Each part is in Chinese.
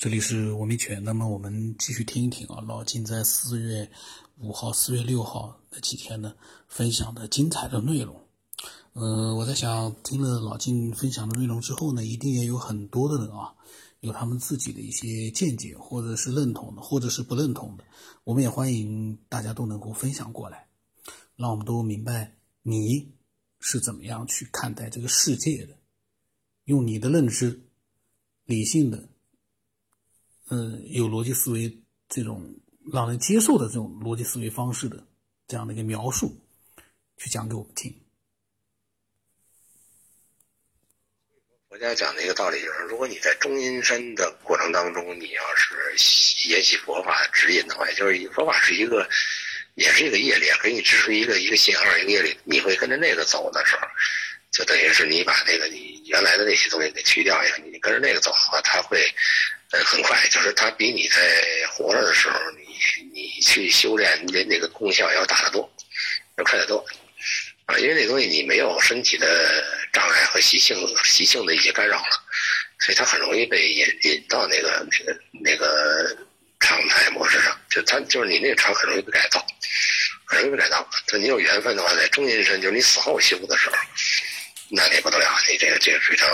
这里是文明犬。那么我们继续听一听啊，老金在四月五号、四月六号那几天呢分享的精彩的内容。呃，我在想，听了老金分享的内容之后呢，一定也有很多的人啊，有他们自己的一些见解，或者是认同的，或者是不认同的。我们也欢迎大家都能够分享过来，让我们都明白你是怎么样去看待这个世界的，用你的认知，理性的，嗯，有逻辑思维这种让人接受的这种逻辑思维方式的这样的一个描述，去讲给我们听。佛家讲的一个道理就是，如果你在中阴身的过程当中，你要是沿袭佛法指引的话，就是佛法是一个，也是一个业力，给你指出一个一个信号，一个业力，你会跟着那个走的时候，就等于是你把那个你原来的那些东西给去掉以后，你跟着那个走的话，它会呃很快，就是它比你在活着的时候，你你去修炼的那个功效要大得多，要快得多。啊，因为那东西你没有身体的障碍和习性、习性的一些干扰了，所以它很容易被引引到那个那个那个常态模式上。就它就是你那个常很容易被改造，很容易被改造。就你有缘分的话，在中阴身，就是你死后修的时候，那也不得了，你这个这个非常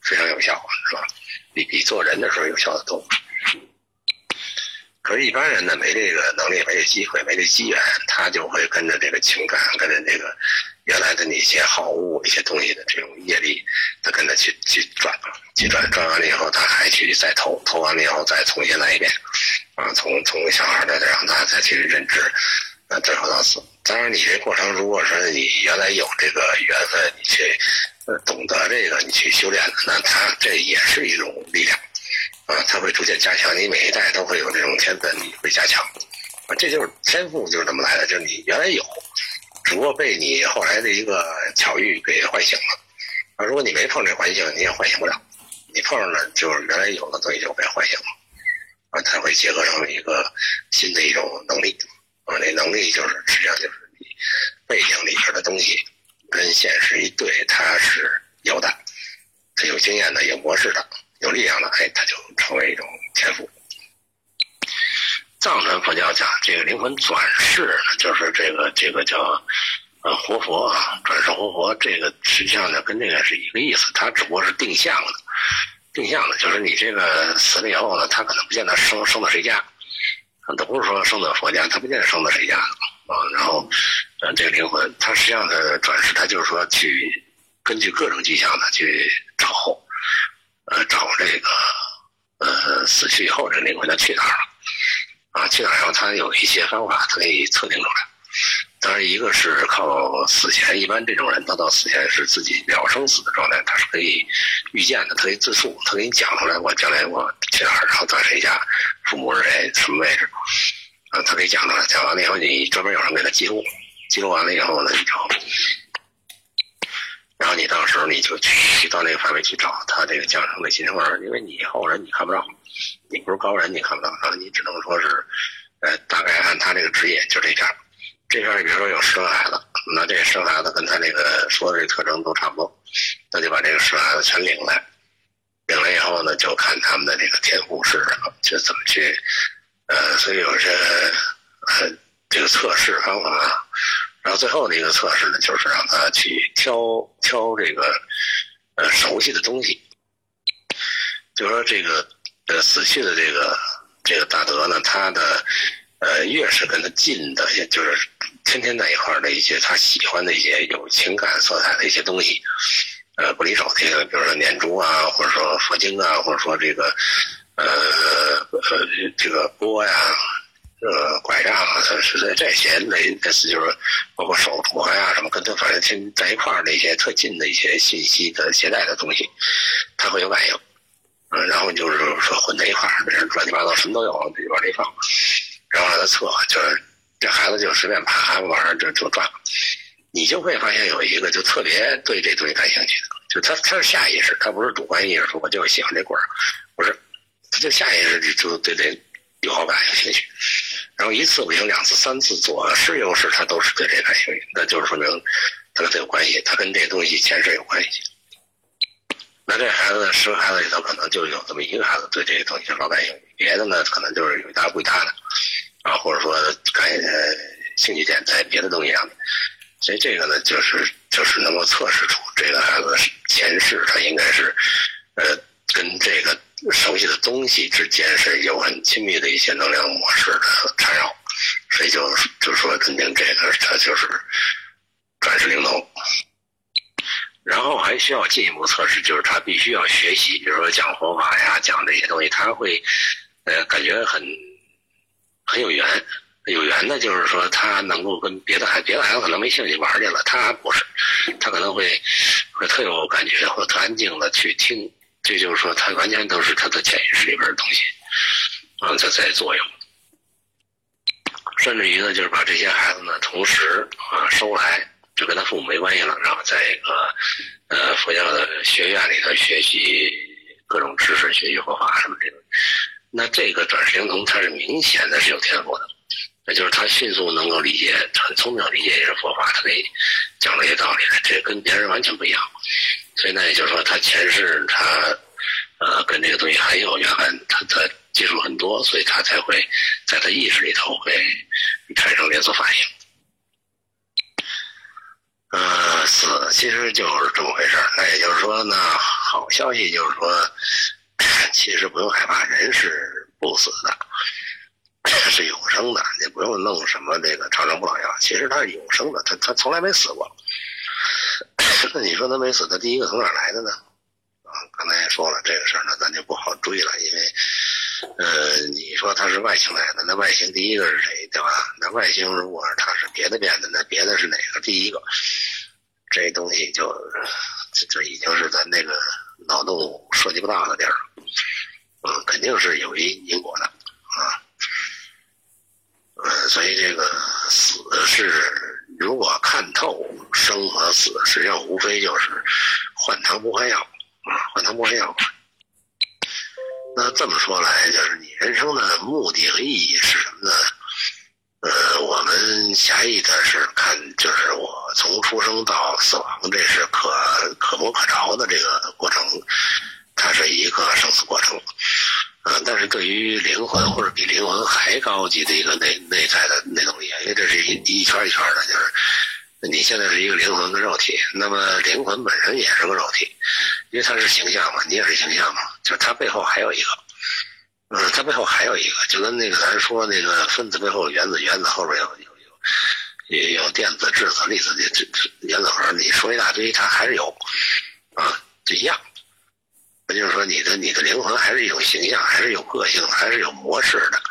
非常有效，是吧？比比做人的时候有效的多。可是，一般人呢，没这个能力，没这机会，没这机缘，他就会跟着这个情感，跟着这个原来的那些好物、一些东西的这种业力，他跟着去去转，去转，转完了以后，他还去再投，投完了以后再重新来一遍，啊，从从小孩的让他再去认知，那，最后到死。当然，你这过程，如果说你原来有这个缘分，你去呃懂得这个，你去修炼的，那他这也是一种力量。啊，它会逐渐加强，你每一代都会有这种天分，你会加强，啊，这就是天赋，就是这么来的，就是你原来有，只不过被你后来的一个巧遇给唤醒了，啊，如果你没碰这环境，你也唤醒不了，你碰上了，就是原来有的东西就被唤醒了，啊，它会结合成一个新的一种能力，啊，那能力就是实际上就是你背景里边的东西跟现实一对，它是有的，它有经验的，有模式的。有力量的，哎，他就成为一种天赋。藏传佛教讲这个灵魂转世，就是这个这个叫呃活佛啊，转世活佛，这个实际上呢跟这个是一个意思，它只不过是定向的，定向的，就是你这个死了以后呢，他可能不见得生生到谁家，都不是说生到佛家，他不见得生到谁家啊。然后呃这个灵魂，它实际上的转世，它就是说去根据各种迹象呢去找。呃，找这个，呃，死去以后这灵魂他去哪儿了？啊，去哪儿？然后他有一些方法，可以测定出来。当然，一个是靠死前，一般这种人他到死前是自己了生死的状态，他是可以预见的，他可以自述，他给你讲出来，我将来我去哪儿，然后在谁家，父母是谁，什么位置，啊，他给讲出来。讲完了以后，你专门有人给他记录，记录完了以后呢，你就。然后你到时候你就去到那个范围去找他这个降生的新生儿，因为你后人你看不着，你不是高人你看不到，然后你只能说是，呃，大概按他这个职业就这片，这片比如说有十个孩子，那这生孩子跟他那个说的这特征都差不多，那就把这个十个孩子全领来，领来以后呢，就看他们的这个天赋是什么，就怎么去，呃，所以有些呃这个测试方法。然后最后的一个测试呢，就是让他去挑挑这个呃熟悉的东西，就说这个呃死去的这个这个大德呢，他的呃越是跟他近的，也就是天天在一块的一些他喜欢的一些有情感色彩的一些东西，呃不离手的一些，比如说念珠啊，或者说佛经啊，或者说这个呃呃这个钵呀。呃，拐杖啊，是在这些类类似，就是包括手镯呀什么，跟他反正天在一块儿的一些特近的一些信息的携带的东西，他会有反应。嗯，然后就是说混在一块儿，乱七八糟什么都有，往里放，然后让他测，就是这孩子就随便爬孩子玩就就转，你就会发现有一个就特别对这东西感兴趣的，就他他是下意识，他不是主观意识说我就是喜欢这棍儿，不是，他就下意识就对这有好感有兴趣。然后一次不行，两次、三次，左是右是，他都是对这感兴趣，那就是说明他跟他有关系，他跟这东西前世有关系。那这孩子十个孩子里头，可能就有这么一个孩子对这个东西老感兴趣，别的呢可能就是有一搭不搭的，啊，或者说感兴趣点在别的东西上面。所以这个呢，就是就是能够测试出这个孩子前世他应该是，呃，跟这个熟悉的东西之间是有很亲密的一些能量模式的缠绕，所以就就说肯定这个他就是转世灵童。然后还需要进一步测试，就是他必须要学习，比如说讲佛法呀，讲这些东西，他会呃感觉很很有缘。有缘的，就是说他能够跟别的孩别的孩子可能没兴趣玩去了，他不是，他可能会会特有感觉，或特安静的去听。这就是说，他完全都是他的潜意识里边的东西，啊，在在作用。甚至于呢，就是把这些孩子呢，同时啊收来，就跟他父母没关系了，然后在一个呃佛教的学院里头学习各种知识，学习佛法什么这种。那这个转世灵童，他是明显的是有天赋的。那就是他迅速能够理解，很聪明理解一些佛法，他给讲这些道理，这跟别人完全不一样。所以那，也就是说，他前世他呃跟这个东西很有缘分，他他接触很多，所以他才会在他意识里头会产生连锁反应。呃，死其实就是这么回事那也就是说呢，好消息就是说，其实不用害怕，人是不死的。是永生的，你不用弄什么这个长生不老药。其实他是永生的，他他从来没死过。那你说他没死，他第一个从哪来的呢？啊，刚才也说了这个事儿呢，咱就不好追了，因为，呃，你说他是外星来的，那外星第一个是谁，对吧？那外星如果他是别的变的，那别的是哪个第一个？这东西就就就已经是咱那个脑洞涉及不到的地儿，嗯，肯定是有一因果的啊。呃，所以这个死是，如果看透生和死，实际上无非就是换汤不换药啊，换汤不换药。那这么说来，就是你人生的目的和意义是什么呢？呃，我们狭义的是看，就是我从出生到死亡，这是可可摸可着的这个过程，它是一个生死过程。啊，但是对于灵魂或者比灵魂还高级的一个内内在的内动力，因为这是一一圈一圈的，就是你现在是一个灵魂跟肉体，那么灵魂本身也是个肉体，因为它是形象嘛，你也是形象嘛，就是它背后还有一个，嗯，它背后还有一个，就跟那个咱说那个分子背后有原子，原子后边有有有有电子、质子、粒子这这原子核，你说一大堆，它还是有，啊，就一样。就是说，你的你的灵魂还是一种形象，还是有个性，还是有模式的。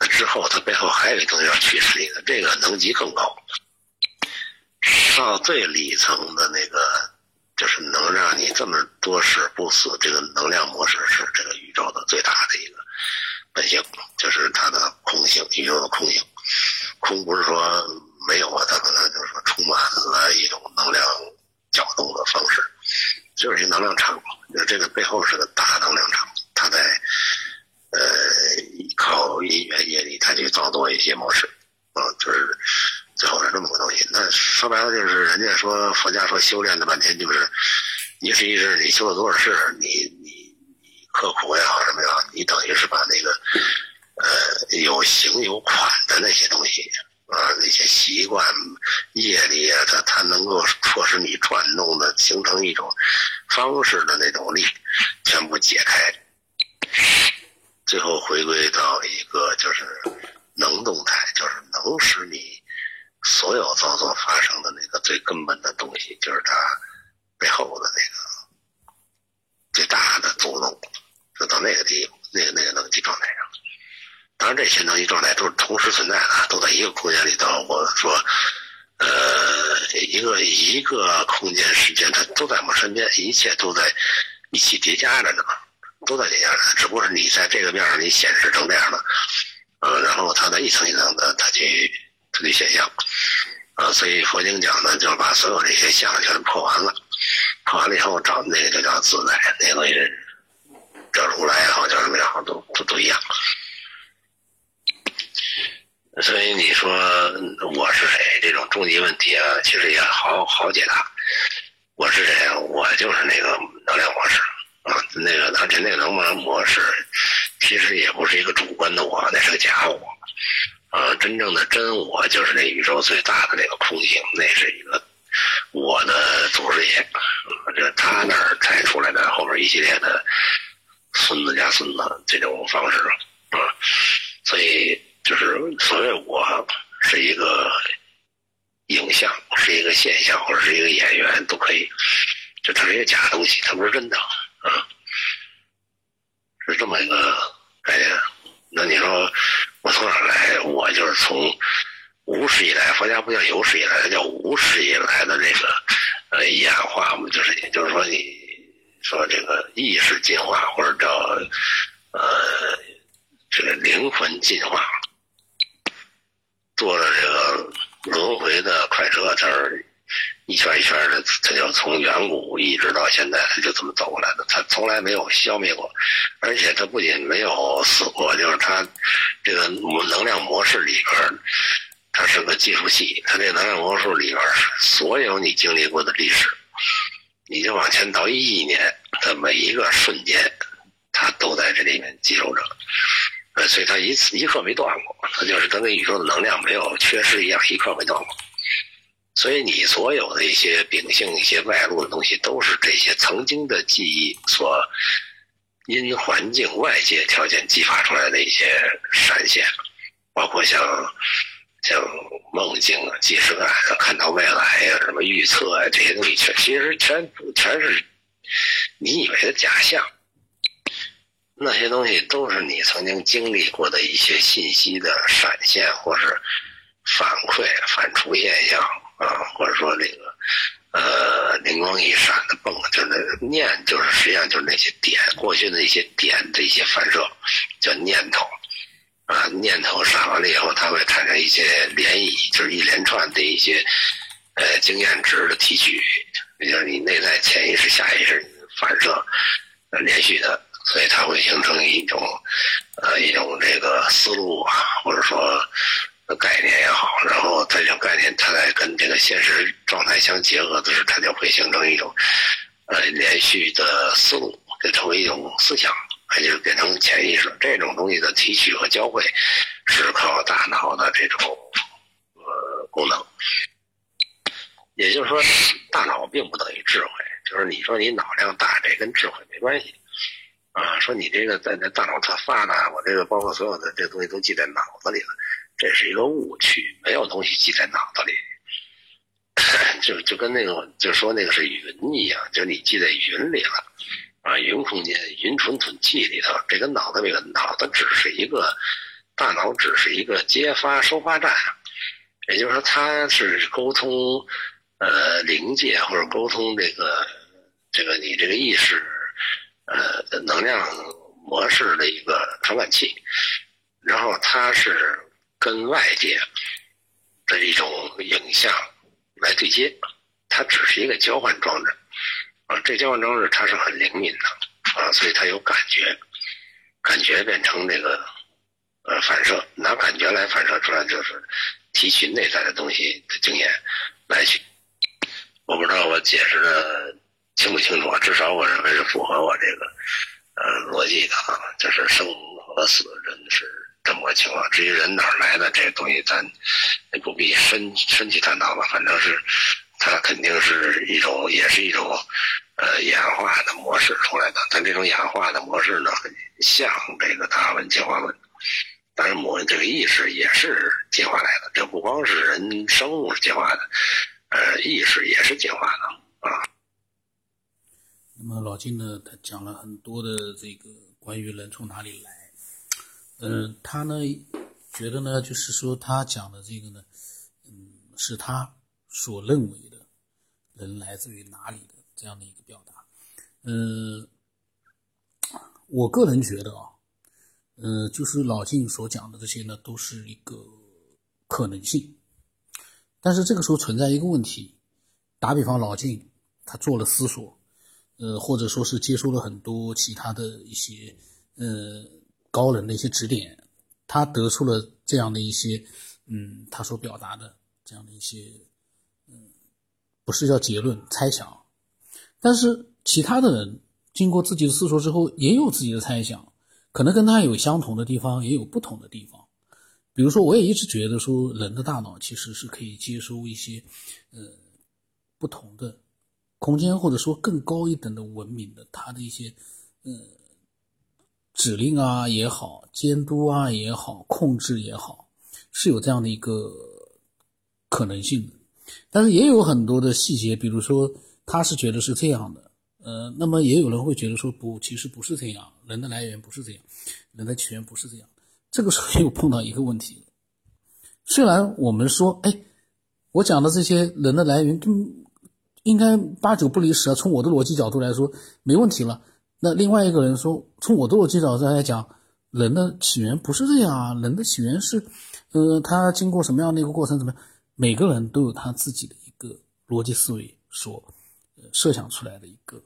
那之后，它背后还有一东西要驱使你的，这个能级更高。到最里层的那个，就是能让你这么多世不死，这个能量模式是这个宇宙的最大的一个本性，就是它的空性，宇宙的空性。空不是说没有啊，它可能就是说充满了一种能量搅动的方式。就是一能量场，那这个背后是个大能量场，它在呃靠因缘业力，它去造作一些模式，啊，就是最后是这么个东西。那说白了就是，人家说佛家说修炼的半天，就是你是一直你修了多少世，你你你刻苦也好什么也好，你等于是把那个呃有形有款的那些东西。啊，那些习惯、业力啊，它它能够迫使你转动的，形成一种方式的那种力，全部解开，最后回归到一个就是能动态，就是能使你所有操作发生的那个最根本的东西，就是它背后的那个最大的作用，就到那个地那个那个能级状态上。当然，这些能级状态都是同时存在的，都在一个空间里头。我说，呃，一个一个空间时间，它都在我们身边，一切都在一起叠加着呢，都在叠加着。只不过是你在这个面上你显示成这样的，呃，然后它在一层一层的，它去它去现象，啊，所以佛经讲呢，就是把所有这些相全破完了，破完了以后找那个就叫自在，那个东西叫如来也好，叫什么也好，都都都一样。所以你说我是谁？这种终极问题啊，其实也好好解答。我是谁？我就是那个能量模式啊，那个而且那个能量模式其实也不是一个主观的我，那是个假我啊，真正的真我就是那宇宙最大的那个空性，那是一个我的祖师爷，这他那儿才出来的后边一系列的孙子加孙子这种方式啊，所以就是所谓我是一个。影像是一个现象，或者是一个演员都可以，就它是一个假东西，它不是真的啊，是这么一个概念。那你说我从哪来？我就是从无始以来，佛家不叫有史以来，它叫无始以来的这个呃演化嘛，就是也就是说，你说这个意识进化，或者叫呃这个灵魂进化，做了这个。轮回的快车，它是一圈一圈的，它就从远古一直到现在，它就这么走过来的。它从来没有消灭过，而且它不仅没有死过，就是它这个能量模式里边，它是个计数器。它这能量模式里边，所有你经历过的历史，你就往前倒一亿年的每一个瞬间，它都在这里面记录着。呃，所以它一次一刻没断过，它就是跟那宇宙的能量没有缺失一样，一刻没断过。所以你所有的一些秉性、一些外露的东西，都是这些曾经的记忆所因环境、外界条件激发出来的一些闪现，包括像像梦境啊、即视感、看到未来呀、什么预测啊这些东西，全其实全全是你以为的假象。那些东西都是你曾经经历过的一些信息的闪现，或是反馈、反刍现象啊，或者说这个呃灵光一闪的蹦，就是念，就是实际上就是那些点，过去的那些点的一些反射，叫念头啊。念头闪完了以后，它会产生一些涟漪，就是一连串的一些呃经验值的提取，也就是你内在潜意识、下意识反射呃连续的。所以它会形成一种，呃，一种这个思路啊，或者说概念也好，然后这种概念它在跟这个现实状态相结合的时候，它就会形成一种，呃，连续的思路，就成为一种思想，也就是变成潜意识。这种东西的提取和交汇，是靠大脑的这种呃功能。也就是说，大脑并不等于智慧，就是你说你脑量大，这跟智慧没关系。啊，说你这个在那大脑特发达，我这个包括所有的这东西都记在脑子里了，这是一个误区，没有东西记在脑子里，就就跟那个就说那个是云一样，就你记在云里了，啊，云空间、云存储记里头，这个脑子这个脑子只是一个大脑，只是一个接发收发站，也就是说它是沟通呃灵界或者沟通这个这个你这个意识。呃，能量模式的一个传感器，然后它是跟外界的一种影像来对接，它只是一个交换装置啊。这交换装置它是很灵敏的啊，所以它有感觉，感觉变成这个呃反射，拿感觉来反射出来，就是提取内在的东西的经验来去。我不知道我解释的。清不清楚啊？至少我认为是符合我这个呃逻辑的啊，就是生和死人是这么个情况。至于人哪儿来的这东西，咱也不必深深去探讨吧。反正是它肯定是一种，也是一种呃演化的模式出来的。但这种演化的模式呢，很像这个达尔文进化论。但是我这个意识也是进化来的，这不光是人生物是进化的，呃，意识也是进化的啊。那么老金呢，他讲了很多的这个关于人从哪里来，嗯，他呢觉得呢，就是说他讲的这个呢，嗯，是他所认为的人来自于哪里的这样的一个表达，嗯，我个人觉得啊，嗯，就是老金所讲的这些呢，都是一个可能性，但是这个时候存在一个问题，打比方，老金他做了思索。呃，或者说是接收了很多其他的一些呃高人的一些指点，他得出了这样的一些嗯，他所表达的这样的一些嗯，不是叫结论，猜想。但是其他的人经过自己的思索之后，也有自己的猜想，可能跟他有相同的地方，也有不同的地方。比如说，我也一直觉得说，人的大脑其实是可以接收一些，呃，不同的空间，或者说更高一等的文明的，它的一些，呃，指令啊也好，监督啊也好，控制也好，是有这样的一个可能性的。但是也有很多的细节，比如说他是觉得是这样的，呃，那么也有人会觉得说不，其实不是这样，人的来源不是这样，人的起源不是这样。这个时候又碰到一个问题，虽然我们说，哎，我讲的这些人的来源，跟应该八九不离十啊。从我的逻辑角度来说，没问题了。那另外一个人说，从我的逻辑角度来讲，人的起源不是这样啊，人的起源是，呃，他经过什么样的一个过程？怎么样？每个人都有他自己的一个逻辑思维所设想出来的一个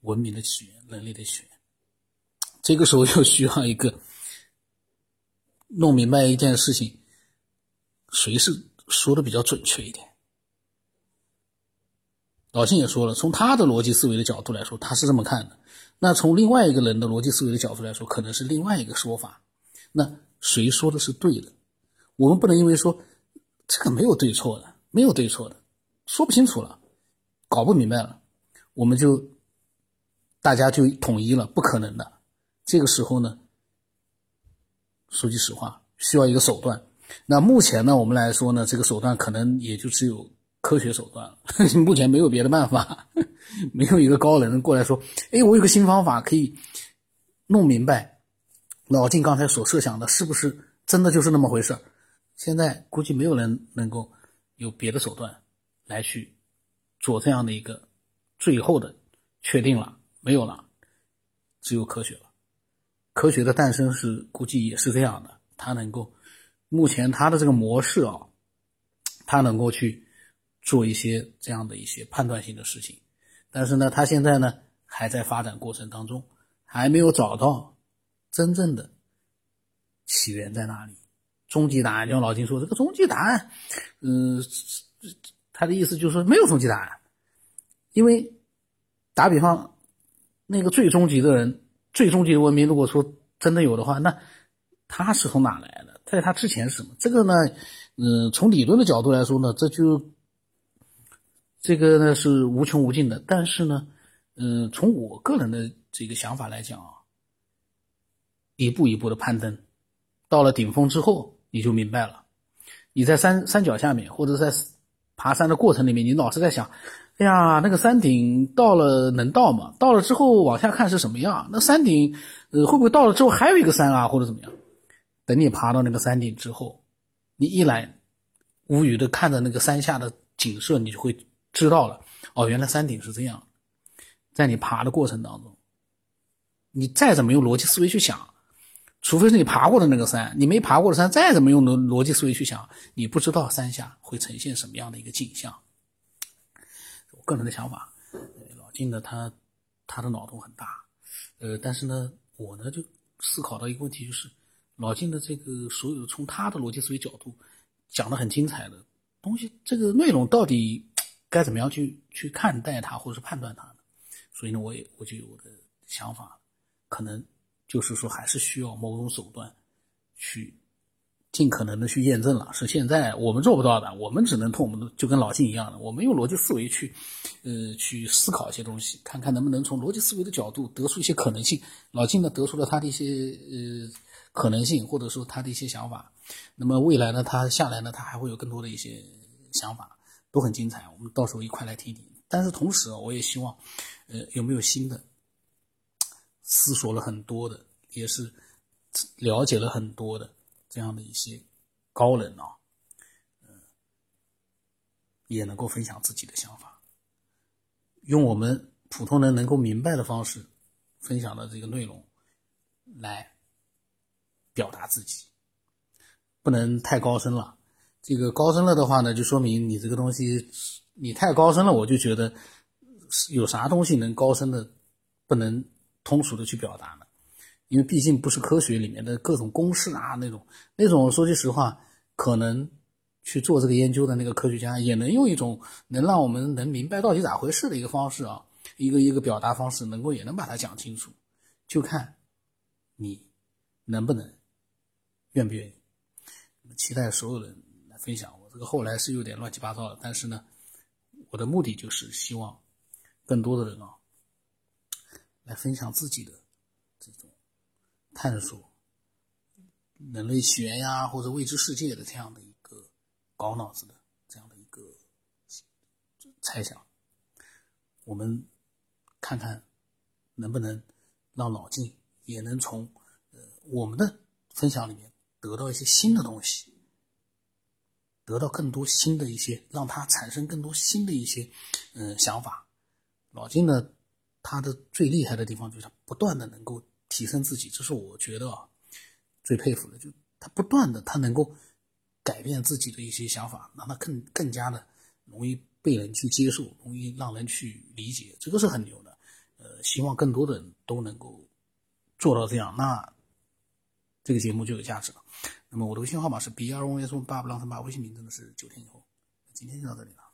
文明的起源，人类的起源。这个时候又需要一个。弄明白一件事情，谁是说的比较准确一点？老金也说了，从他的逻辑思维的角度来说，他是这么看的。那从另外一个人的逻辑思维的角度来说，可能是另外一个说法。那谁说的是对的？我们不能因为说这个没有对错的，没有对错的，说不清楚了，搞不明白了，我们就大家就统一了，不可能的。这个时候呢？说句实话，需要一个手段。那目前呢，我们来说呢，这个手段可能也就只有科学手段了。目前没有别的办法，没有一个高人过来说：“哎，我有个新方法可以弄明白老金刚才所设想的，是不是真的就是那么回事？”现在估计没有人能够有别的手段来去做这样的一个最后的确定了，没有了，只有科学了。科学的诞生是估计也是这样的，它能够，目前它的这个模式啊，它能够去做一些这样的一些判断性的事情，但是呢，他现在呢还在发展过程当中，还没有找到真正的起源在哪里，终极答案。像老金说，这个终极答案，嗯，他的意思就是说没有终极答案，因为打比方，那个最终极的人。最终极的文明，如果说真的有的话，那他是从哪来的？在他之前是什么？这个呢，嗯，从理论的角度来说呢，这就这个呢是无穷无尽的。但是呢，嗯，从我个人的这个想法来讲啊，一步一步的攀登，到了顶峰之后，你就明白了。你在山山脚下面，或者在爬山的过程里面，你老是在想。哎呀，那个山顶到了能到吗？到了之后往下看是什么样？那山顶，呃，会不会到了之后还有一个山啊，或者怎么样？等你爬到那个山顶之后，你一览无语的看着那个山下的景色，你就会知道了。哦，原来山顶是这样。在你爬的过程当中，你再怎么用逻辑思维去想，除非是你爬过的那个山，你没爬过的山，再怎么用逻逻辑思维去想，你不知道山下会呈现什么样的一个景象。我个人的想法，老金呢，他他的脑洞很大，呃，但是呢，我呢就思考到一个问题，就是老金的这个所有从他的逻辑思维角度讲的很精彩的东西，这个内容到底该怎么样去去看待它，或者是判断它呢？所以呢，我也我就有我的想法，可能就是说还是需要某种手段去。尽可能的去验证了，是现在我们做不到的，我们只能通我们的就跟老金一样的，我们用逻辑思维去，呃，去思考一些东西，看看能不能从逻辑思维的角度得出一些可能性。老金呢，得出了他的一些呃可能性，或者说他的一些想法。那么未来呢，他下来呢，他还会有更多的一些想法，都很精彩。我们到时候一块来听听。但是同时，我也希望，呃，有没有新的思索了很多的，也是了解了很多的。这样的一些高人啊，嗯，也能够分享自己的想法，用我们普通人能够明白的方式分享的这个内容来表达自己，不能太高深了。这个高深了的话呢，就说明你这个东西你太高深了，我就觉得有啥东西能高深的不能通俗的去表达呢？因为毕竟不是科学里面的各种公式啊，那种那种说句实话，可能去做这个研究的那个科学家也能用一种能让我们能明白到底咋回事的一个方式啊，一个一个表达方式，能够也能把它讲清楚，就看你能不能愿不愿意。期待所有人分享。我这个后来是有点乱七八糟的，但是呢，我的目的就是希望更多的人啊，来分享自己的这种探索人类起源呀，或者未知世界的这样的一个搞脑子的这样的一个猜想。我们看看能不能让老晋也能从呃我们的分享里面得到一些新的东西，得到更多新的一些，让他产生更多新的一些嗯想法。老金呢，他的最厉害的地方就是他不断的能够提升自己，这是我觉得啊最佩服的，就他不断的他能够改变自己的一些想法，让他更更加的容易。被人去接受，容易让人去理解，这个是很牛的。呃，希望更多的人都能够做到这样，那这个节目就有价值了。那么我的微信号码是 b r o s 八不浪三八，微信名真的是九天以后。今天就到这里了。